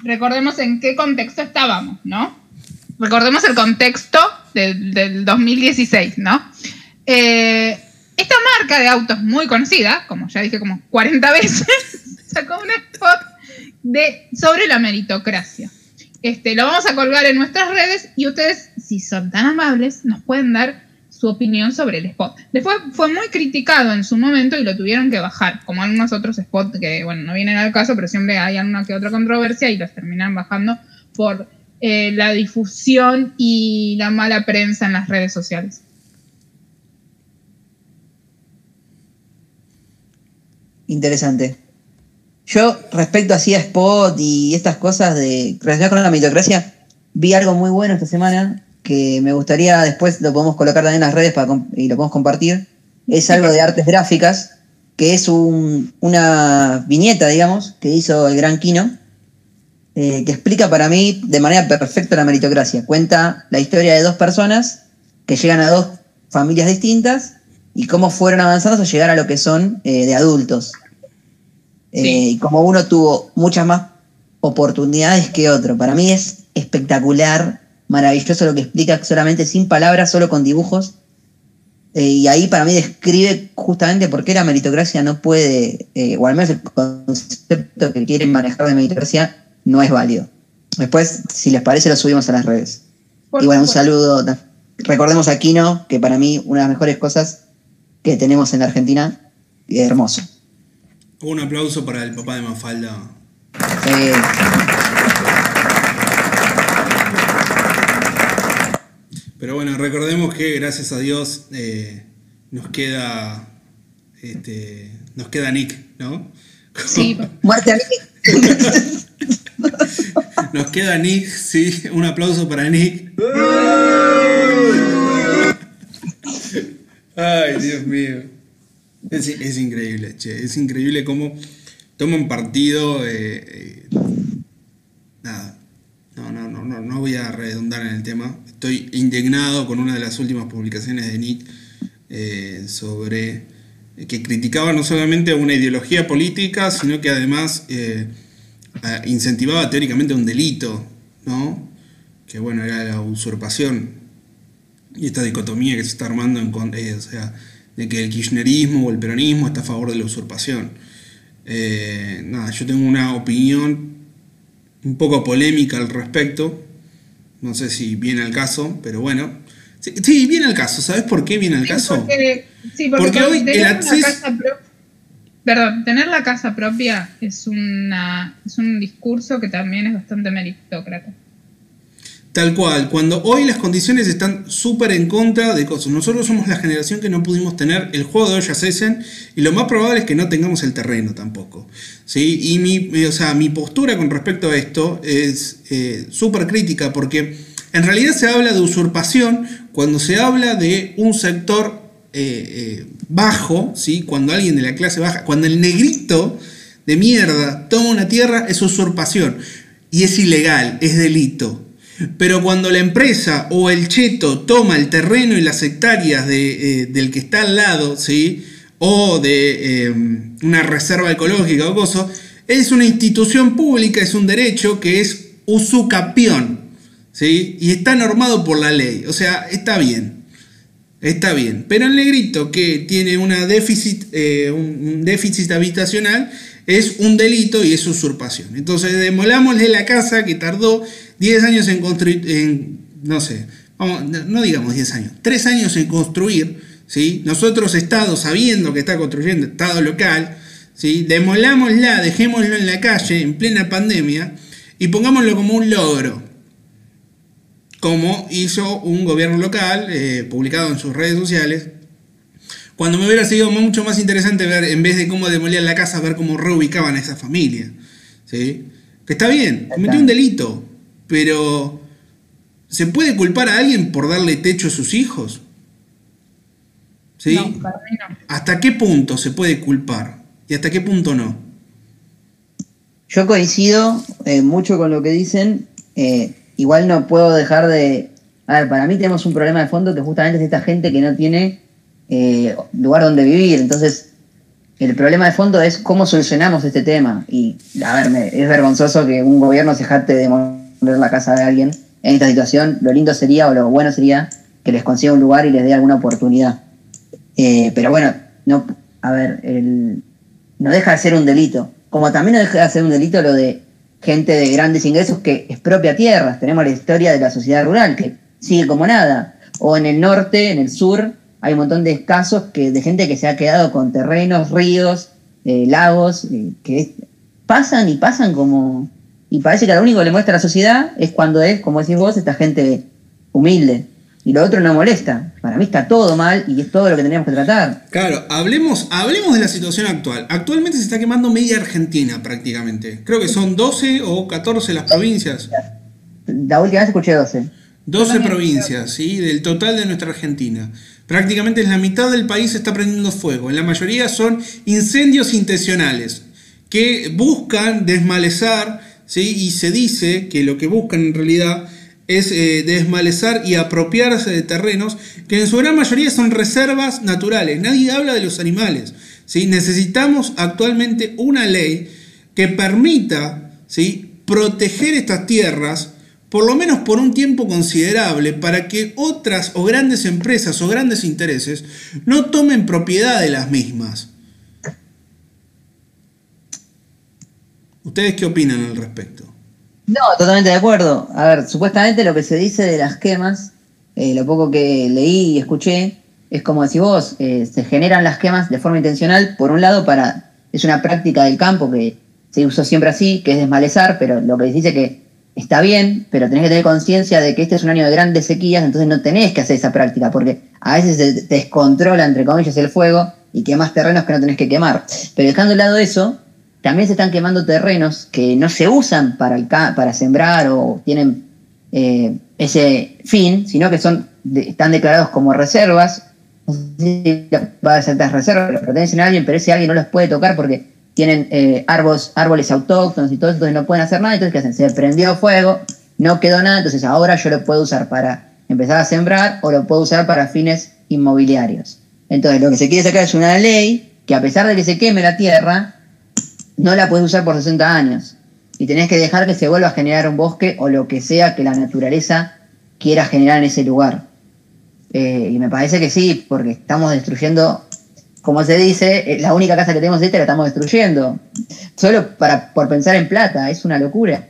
recordemos en qué contexto estábamos, ¿no? Recordemos el contexto del, del 2016, ¿no? Eh, Esta marca de autos muy conocida, como ya dije como 40 veces, (laughs) sacó un spot de, sobre la meritocracia. Este, lo vamos a colgar en nuestras redes y ustedes, si son tan amables, nos pueden dar su opinión sobre el spot. Después fue muy criticado en su momento y lo tuvieron que bajar, como algunos otros spots que, bueno, no vienen al caso, pero siempre hay alguna que otra controversia y los terminan bajando por eh, la difusión y la mala prensa en las redes sociales. Interesante. Yo, respecto así a Spot y estas cosas de relacionadas con la meritocracia, vi algo muy bueno esta semana que me gustaría después lo podemos colocar también en las redes para, y lo podemos compartir. Es algo de artes gráficas, que es una viñeta, digamos, que hizo el gran Kino, eh, que explica para mí de manera perfecta la meritocracia. Cuenta la historia de dos personas que llegan a dos familias distintas y cómo fueron avanzando hasta llegar a lo que son eh, de adultos. Eh, y como uno tuvo muchas más oportunidades que otro. Para mí es espectacular, maravilloso lo que explica solamente sin palabras, solo con dibujos. Eh, y ahí para mí describe justamente por qué la meritocracia no puede, eh, o al menos el concepto que quieren manejar de meritocracia no es válido. Después, si les parece, lo subimos a las redes. y bueno, un saludo. Recordemos a Kino, que para mí una de las mejores cosas que tenemos en la Argentina, es hermoso. Un aplauso para el papá de Mafalda. Pero bueno, recordemos que gracias a Dios eh, nos queda este, nos queda Nick, ¿no? Sí, (laughs) muerte a Nick. nos queda Nick, sí, un aplauso para Nick. Ay, Dios mío. Es, increíble, che. Es increíble cómo toman partido. Eh, eh, nada. No, no, no, no, no voy a redundar en el tema. Estoy indignado con una de las últimas publicaciones de Nick eh, sobre que criticaba no solamente una ideología política, sino que además incentivaba teóricamente un delito, ¿no? Que bueno, era la usurpación y esta dicotomía que se está armando en, o sea, de que el kirchnerismo o el peronismo está a favor de la usurpación. Eh, nada, yo tengo una opinión un poco polémica al respecto. No sé si viene al caso, pero bueno. Sí, viene al caso. ¿Sabes por qué viene al caso? Porque, sí, porque, hoy el acceso... Perdón, tener la casa propia es, una, es un discurso que también es bastante meritócrata. Tal cual, cuando hoy las condiciones están súper en contra de cosas. Nosotros somos la generación que no pudimos tener el juego de ollas Essen y lo más probable es que no tengamos el terreno tampoco. ¿sí? Y mi, o sea, mi postura con respecto a esto es eh, súper crítica porque en realidad se habla de usurpación cuando se habla de un sector eh, eh, bajo, ¿sí? cuando alguien de la clase baja, cuando el negrito de mierda toma una tierra es usurpación y es ilegal, es delito. Pero cuando la empresa o el cheto toma el terreno y las hectáreas de, eh, del que está al lado, ¿sí? o de eh, una reserva ecológica o cosa, es una institución pública, es un derecho que es usucapión, ¿sí? y está normado por la ley, o sea, está bien. Está bien, pero el negrito que tiene una déficit, eh, un déficit habitacional es un delito y es usurpación. Entonces demolámosle la casa que tardó 10 años en construir, no sé, no digamos 10 años, 3 años en construir, ¿sí? Nosotros, Estado, sabiendo que está construyendo, Estado local, ¿sí? Demolámosla, dejémoslo en la calle en plena pandemia y pongámoslo como un logro, como hizo un gobierno local, eh, publicado en sus redes sociales, cuando me hubiera sido mucho más interesante ver, en vez de cómo demolían la casa, ver cómo reubicaban a esa familia. ¿sí? Que está bien, cometió un delito, pero ¿se puede culpar a alguien por darle techo a sus hijos? ¿Sí? ¿Hasta qué punto se puede culpar? ¿Y hasta qué punto no? Yo coincido eh, mucho con lo que dicen. Eh, igual no puedo dejar de... A ver, para mí tenemos un problema de fondo que justamente es esta gente que no tiene eh, lugar donde vivir. Entonces, el problema de fondo es cómo solucionamos este tema. Y, a ver, es vergonzoso que un gobierno se jarte de la casa de alguien en esta situación, lo lindo sería o lo bueno sería que les consiga un lugar y les dé alguna oportunidad. Eh, pero bueno, no, a ver, no deja de ser un delito. Como también no deja de ser un delito lo de gente de grandes ingresos que expropia tierras. Tenemos la historia de la sociedad rural que sigue como nada. O en el norte, en el sur, hay un montón de casos que, de gente que se ha quedado con terrenos, ríos, eh, lagos, eh, que pasan y pasan como... Y parece que lo único que le muestra a la sociedad es cuando es, como decís vos, esta gente humilde y lo otro no molesta. Para mí está todo mal y es todo lo que tenemos que tratar. Claro, hablemos, hablemos de la situación actual. Actualmente se está quemando media Argentina prácticamente. Creo que son 12 o 14 las provincias. La última vez escuché 12. 12 provincias, ¿sí? Del total de nuestra Argentina. Prácticamente la mitad del país está prendiendo fuego. En la mayoría son incendios intencionales que buscan desmalezar, ¿sí? Y se dice que lo que buscan en realidad es eh, desmalezar y apropiarse de terrenos que en su gran mayoría son reservas naturales. Nadie habla de los animales. ¿sí? Necesitamos actualmente una ley que permita ¿sí? proteger estas tierras por lo menos por un tiempo considerable, para que otras o grandes empresas o grandes intereses no tomen propiedad de las mismas. ¿Ustedes qué opinan al respecto? No, totalmente de acuerdo. A ver, supuestamente lo que se dice de las quemas, eh, lo poco que leí y escuché, es como decís vos, eh, se generan las quemas de forma intencional, por un lado, para es una práctica del campo que se usó siempre así, que es desmalezar, pero lo que dice que está bien, pero tenés que tener conciencia de que este es un año de grandes sequías, entonces no tenés que hacer esa práctica, porque a veces se descontrola, entre comillas, el fuego y quemas terrenos que no tenés que quemar. Pero dejando de lado eso, también se están quemando terrenos que no se usan para, para sembrar o tienen eh, ese fin, sino que son están declarados como reservas. No sé si va a ser las reservas, pertenecen a alguien, pero ese alguien no los puede tocar porque tienen eh, árboles, autóctonos y todo entonces no pueden hacer nada. Entonces, ¿qué hacen? Se prendió fuego, no quedó nada, entonces ahora yo lo puedo usar para empezar a sembrar o lo puedo usar para fines inmobiliarios. Entonces, lo que se quiere sacar es una ley que a pesar de que se queme la tierra, no la puedes usar por 60 años. Y tenés que dejar que se vuelva a generar un bosque o lo que sea que la naturaleza quiera generar en ese lugar. Eh, y me parece que sí, porque estamos destruyendo, como se dice, eh, la única casa que tenemos esta la estamos destruyendo. Solo para, por pensar en plata, es una locura.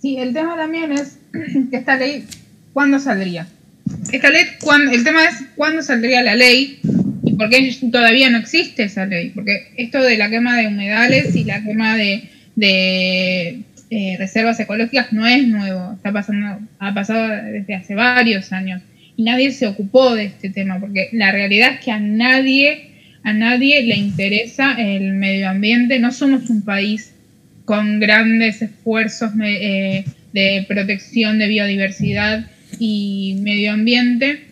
Sí, el tema también es que esta ley, ¿cuándo saldría? Esta ley, el tema es cuándo saldría la ley ¿Por qué todavía no existe esa ley? Porque esto de la quema de humedales y la quema de, eh, reservas ecológicas no es nuevo, está pasando, ha pasado desde hace varios años y nadie se ocupó de este tema, porque la realidad es que a nadie, a nadie le interesa el medio ambiente, no somos un país con grandes esfuerzos eh, de protección de biodiversidad y medio ambiente.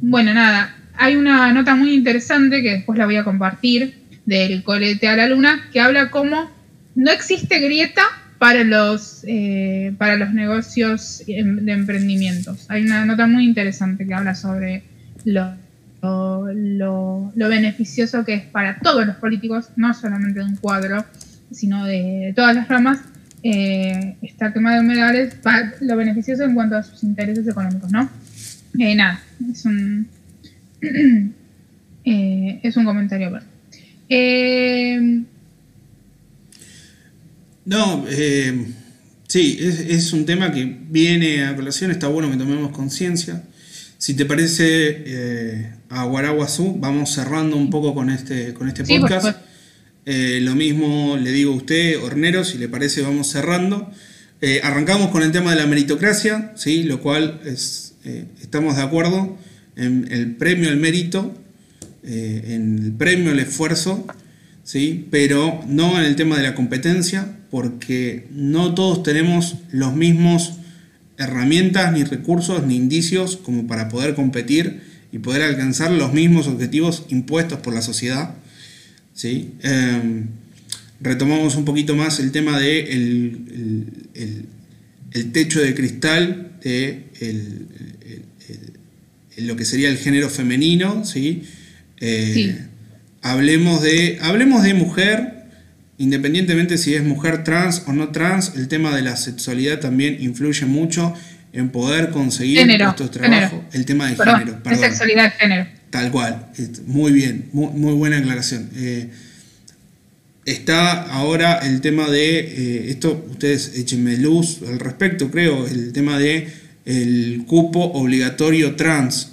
Bueno, nada, hay una nota muy interesante que después la voy a compartir del colete a la luna que habla cómo no existe grieta para los, eh, para los negocios em, de emprendimientos. Hay una nota muy interesante que habla sobre lo, lo, beneficioso que es para todos los políticos, no solamente de un cuadro, sino de, todas las ramas, eh, esta quema de humedales, lo beneficioso en cuanto a sus intereses económicos, ¿no? Eh, nada, es un, (clears throat) eh, es un comentario. No, eh, sí, es, un tema que viene a colación, está bueno que tomemos conciencia. Si te parece, a Guaraguazú, vamos cerrando un poco con este, con este podcast. lo mismo le digo a usted, Hornero, si le parece, vamos cerrando. arrancamos con el tema de la meritocracia, ¿sí? lo cual es eh, estamos de acuerdo en el premio al mérito, eh, en el premio al esfuerzo, ¿sí? pero no en el tema de la competencia, porque no todos tenemos los mismos herramientas, ni recursos, ni indicios como para poder competir y poder alcanzar los mismos objetivos impuestos por la sociedad. ¿sí? Em, retomamos un poquito más el tema de el, el techo de cristal de lo que sería el género femenino, ¿sí? Eh, hablemos, de, hablemos de mujer, independientemente si es mujer trans o no trans, el tema de la sexualidad también influye mucho en poder conseguir Género, estos trabajos, género. el tema de Perdón, género. de Perdón. sexualidad de género. Tal cual, Es- muy bien, muy, muy buena aclaración. Eh, está ahora el tema de, eh, esto ustedes échenme luz al respecto, creo, el tema de el cupo obligatorio trans,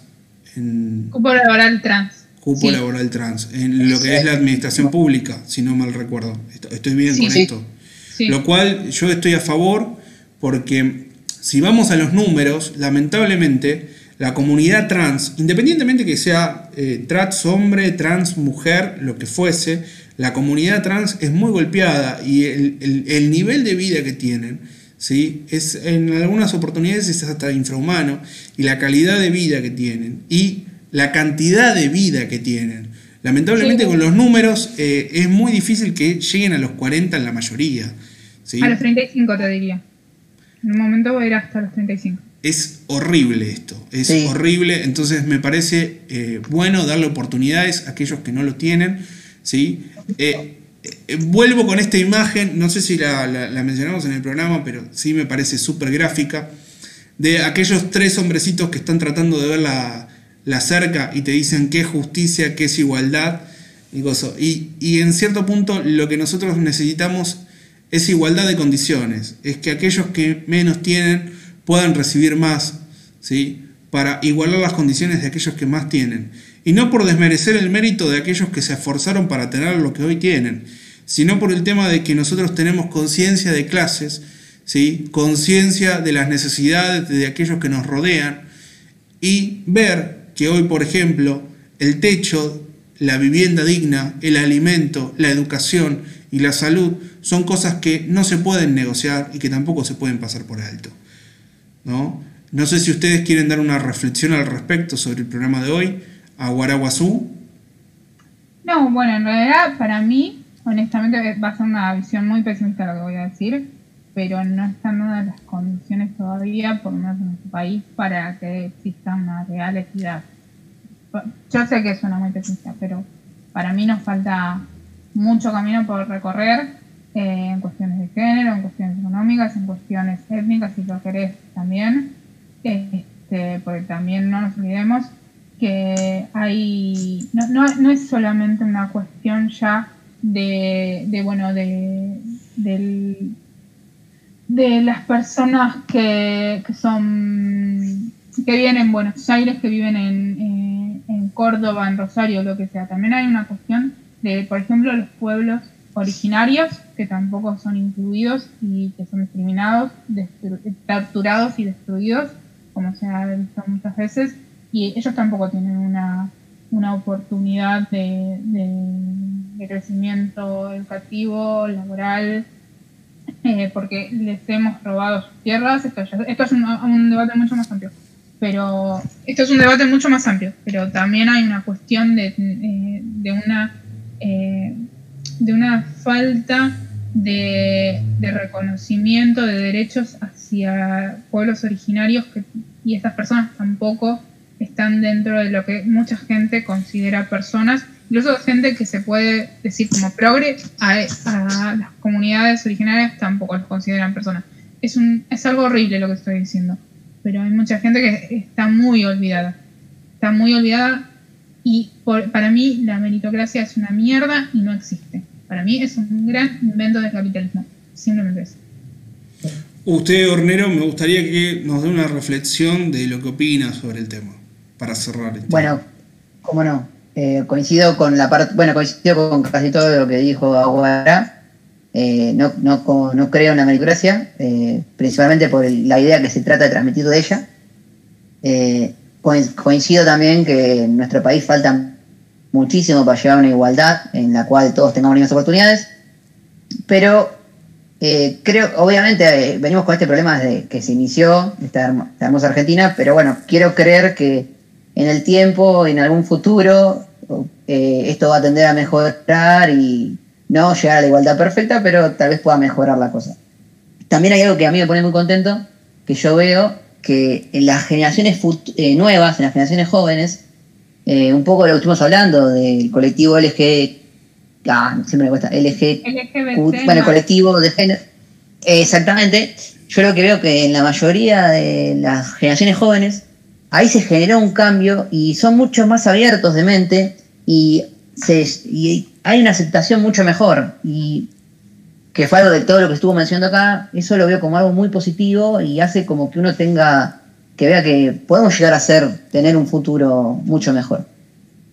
en Cupo laboral trans. Cupo Sí. laboral trans, en lo que es la administración pública, si no mal recuerdo. Est- Estoy bien Sí, con sí. esto. Lo cual yo estoy a favor porque si vamos a los números, lamentablemente la comunidad trans, independientemente que sea eh, trans hombre, trans mujer, lo que fuese, la comunidad trans es muy golpeada y el, el- el nivel de vida que tienen, ¿sí? es, en algunas oportunidades es hasta infrahumano y la calidad de vida que tienen y la cantidad de vida que tienen. Lamentablemente Sí. con los números eh, es muy difícil que lleguen a los 40 en la mayoría. ¿sí? A los 35 te diría. En un momento voy a ir hasta los 35. Es horrible esto, es Sí. horrible, entonces me parece eh, bueno darle oportunidades a aquellos que no lo tienen. ¿sí? Eh, vuelvo con esta imagen, no sé si la, la- la mencionamos en el programa, pero sí me parece súper gráfica, de aquellos tres hombrecitos que están tratando de ver la, la cerca y te dicen qué es justicia, qué es igualdad. Y, gozo. y, y en cierto punto lo que nosotros necesitamos es igualdad de condiciones, es que aquellos que menos tienen puedan recibir más, ¿sí? para igualar las condiciones de aquellos que más tienen. Y no por desmerecer el mérito de aquellos que se esforzaron para tener lo que hoy tienen, sino por el tema de que nosotros tenemos conciencia de clases, ¿sí? conciencia de las necesidades de aquellos que nos rodean y ver que hoy, por ejemplo, el techo, la vivienda digna, el alimento, la educación y la salud son cosas que no se pueden negociar y que tampoco se pueden pasar por alto. ¿no? No sé si ustedes quieren dar una reflexión al respecto sobre el programa de hoy, a Guaraguazú. No, bueno, en realidad para mí, honestamente, va a ser una visión muy pesimista lo que voy a decir, pero no están dadas las condiciones todavía, por lo menos en nuestro país, para que exista una real equidad. Yo sé que suena muy pesimista, pero para mí nos falta mucho camino por recorrer eh, en cuestiones de género, en cuestiones económicas, en cuestiones étnicas, si lo querés también, este, porque también no nos olvidemos que hay no, no, no es solamente una cuestión ya de, de bueno de del, de las personas que, que son que viven en Buenos Aires que viven en, eh, en Córdoba en Rosario lo que sea. También hay una cuestión de por ejemplo los pueblos originarios que tampoco son incluidos y que son discriminados torturados y destruidos como se ha visto muchas veces y ellos tampoco tienen una, una oportunidad de, de crecimiento educativo, laboral, eh, porque les hemos robado sus tierras. Esto, es un, debate mucho más amplio. Pero esto es un debate mucho más amplio, pero también hay una cuestión de, eh, de una eh, de una falta de, de reconocimiento de derechos hacia pueblos originarios que, y estas personas tampoco están dentro de lo que mucha gente considera personas, incluso gente que se puede decir como progre, a, a las comunidades originarias tampoco los consideran personas. Es, un, es algo horrible lo que estoy diciendo, pero hay mucha gente que está muy olvidada, está muy olvidada y por- para mí la meritocracia es una mierda y no existe. Para mí es un gran invento del capitalismo, simplemente eso. Usted, Hornero, me gustaría que nos dé una reflexión de lo que opina sobre el tema, para cerrar. el tema. Bueno, cómo no. Eh, coincido con la parte, bueno, coincido con casi todo lo que dijo Aguara. Eh, no, no, no creo en la meritocracia, eh, principalmente por la idea que se trata de transmitir de ella. Coin- coincido también que en nuestro país falta muchísimo para llegar a una igualdad en la cual todos tengamos las mismas oportunidades, pero creo, obviamente venimos con este problema desde que se inició esta hermosa Argentina, pero bueno, quiero creer que en el tiempo, en algún futuro, eh, esto va a tender a mejorar y no llegar a la igualdad perfecta, pero tal vez pueda mejorar la cosa. También hay algo que a mí me pone muy contento, que yo veo que en las generaciones eh, nuevas, en las generaciones jóvenes, eh, un poco de lo que estuvimos hablando del colectivo LG, ah, siempre me cuesta, LG, LGBT, bueno, el colectivo de género, Exactamente. Yo lo que veo que en la mayoría de las generaciones jóvenes, ahí se generó un cambio y son mucho más abiertos de mente y, hay una aceptación mucho mejor. Y que fue algo de todo lo que estuvo mencionando acá, eso lo veo como algo muy positivo y hace como que uno tenga, que vea que podemos llegar a ser, tener un futuro mucho mejor.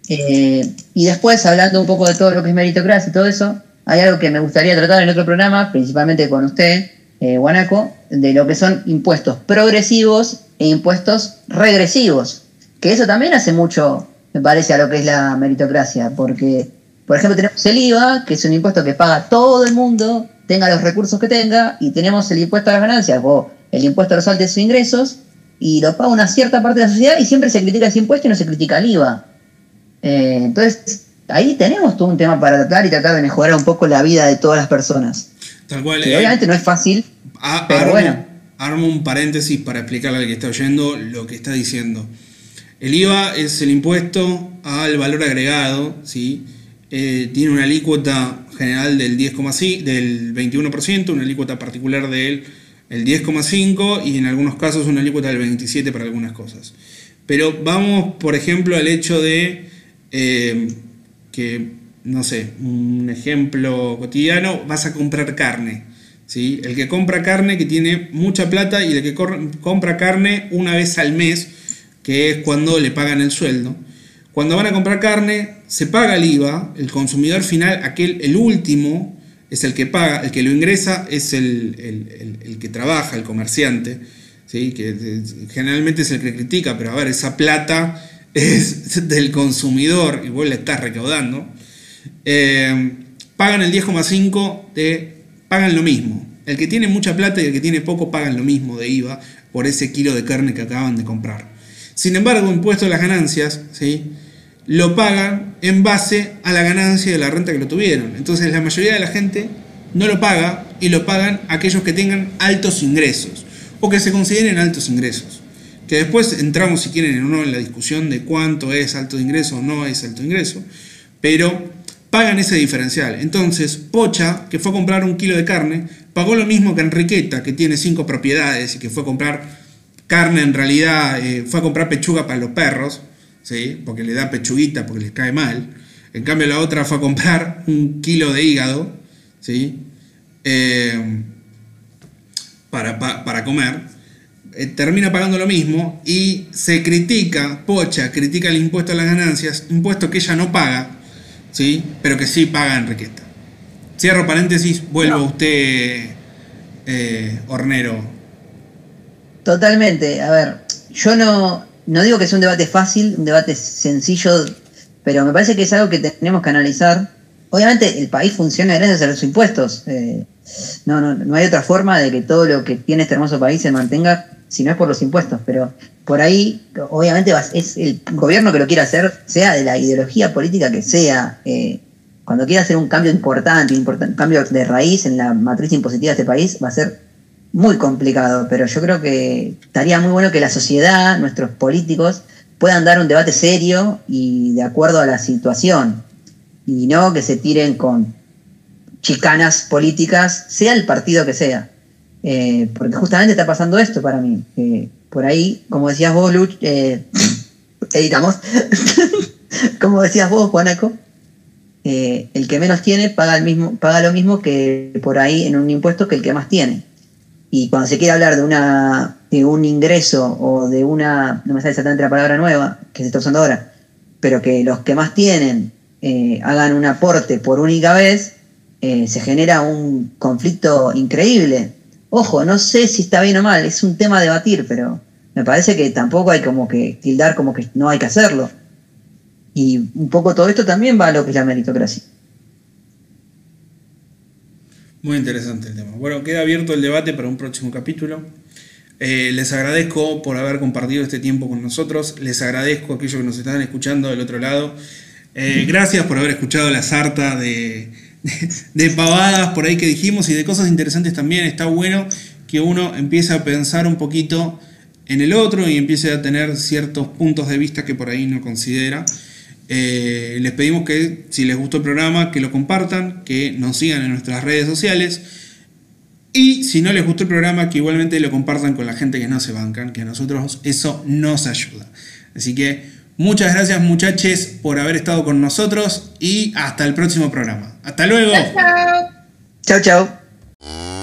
Eh, y después, hablando un poco de todo lo que es meritocracia y todo eso, hay algo que me gustaría tratar en otro programa, principalmente con usted, eh, Guanaco, de lo que son impuestos progresivos e impuestos regresivos. Que eso también hace mucho, me parece, a lo que es la meritocracia, porque, por ejemplo, tenemos el IVA, que es un impuesto que paga todo el mundo, tenga los recursos que tenga, y tenemos el impuesto a las ganancias o el impuesto a los altos ingresos, y lo paga una cierta parte de la sociedad y siempre se critica ese impuesto y no se critica el IVA. Eh, entonces, ahí tenemos todo un tema para tratar y tratar de mejorar un poco la vida de todas las personas. Tal cual. Que eh, obviamente no es fácil, a- pero armo, bueno. armo un paréntesis para explicarle al que está oyendo lo que está diciendo. El IVA es el impuesto al valor agregado, ¿sí? Eh, tiene una alícuota general del 10,5, del 21%, una alícuota particular del el 10,5 y en algunos casos una alícuota del 27 para algunas cosas. Pero vamos, por ejemplo, al hecho de eh, que, no sé, un ejemplo cotidiano, vas a comprar carne. ¿sí? El que compra carne que tiene mucha plata y el que compra carne una vez al mes, que es cuando le pagan el sueldo. Cuando van a comprar carne, se paga el IVA, el consumidor final, aquel, el último, es el que paga, el que lo ingresa es el, el- el- que trabaja, el comerciante, ¿sí? que generalmente es el que critica, pero a ver, esa plata (laughs) es del consumidor y vos la estás recaudando. Eh, pagan el 10,5 de. pagan lo mismo. El que tiene mucha plata y el que tiene poco pagan lo mismo de IVA por ese kilo de carne que acaban de comprar. Sin embargo, impuesto a las ganancias, ¿sí? lo pagan en base a la ganancia de la renta que lo tuvieron. Entonces la mayoría de la gente no lo paga y lo pagan aquellos que tengan altos ingresos o que se consideren altos ingresos. Que después entramos si quieren o no en la discusión de cuánto es alto ingreso o no es alto ingreso, pero pagan ese diferencial. Entonces, Pocha, que fue a comprar un kilo de carne, pagó lo mismo que Enriqueta, que tiene cinco propiedades y que fue a comprar carne en realidad, eh, fue a comprar pechuga para los perros, ¿sí? porque le da pechuguita, porque les cae mal. En cambio, la otra fue a comprar un kilo de hígado, ¿sí? Eh, para, pa- para comer. Eh, termina pagando lo mismo y se critica, Pocha critica el impuesto a las ganancias, impuesto que ella no paga, ¿sí? pero que sí paga Enriqueta. Cierro paréntesis, vuelvo a usted, eh, Hornero. Totalmente. A ver, yo no, no digo que sea un debate fácil, un debate sencillo, pero me parece que es algo que tenemos que analizar. Obviamente el país funciona gracias a los impuestos. eh, no, no, no hay otra forma de que todo lo que tiene este hermoso país se mantenga si no es por los impuestos. Pero por ahí, obviamente, es el gobierno que lo quiera hacer, sea de la ideología política que sea. eh, cuando quiera hacer un cambio importante, importan- un cambio de raíz en la matriz impositiva de este país, va a ser muy complicado, pero yo creo que estaría muy bueno que la sociedad, nuestros políticos, puedan dar un debate serio y de acuerdo a la situación, y no que se tiren con chicanas políticas, sea el partido que sea. Eh, porque justamente está pasando esto para mí. que por ahí, como decías vos, Luch, eh, (laughs) editamos, (laughs) como decías vos, Juanaco, eh, el que menos tiene paga, el mismo, paga lo mismo que por ahí en un impuesto que el que más tiene. Y cuando se quiere hablar de una de un ingreso o de una, no me sale exactamente la palabra nueva que se está usando ahora, pero que los que más tienen eh, hagan un aporte por única vez, eh, se genera un conflicto increíble. Ojo, no sé si está bien o mal, es un tema a debatir, pero me parece que tampoco hay como que tildar como que no hay que hacerlo. Y un poco todo esto también va a lo que es la meritocracia. Muy interesante el tema. Bueno, queda abierto el debate para un próximo capítulo. Eh, les agradezco por haber compartido este tiempo con nosotros. Les agradezco a aquellos que nos están escuchando del otro lado. Eh, (laughs) gracias por haber escuchado la sarta de, de, pavadas por ahí que dijimos y de cosas interesantes también. Está bueno que uno empiece a pensar un poquito en el otro y empiece a tener ciertos puntos de vista que por ahí no considera. Eh, les pedimos que si les gustó el programa, que lo compartan, que nos sigan en nuestras redes sociales Y si no les gustó el programa, que igualmente lo compartan con la gente que no se bancan, que a nosotros eso nos ayuda. Así que Muchas gracias muchaches por haber estado con nosotros y hasta el próximo programa. Hasta luego. Chao, chao.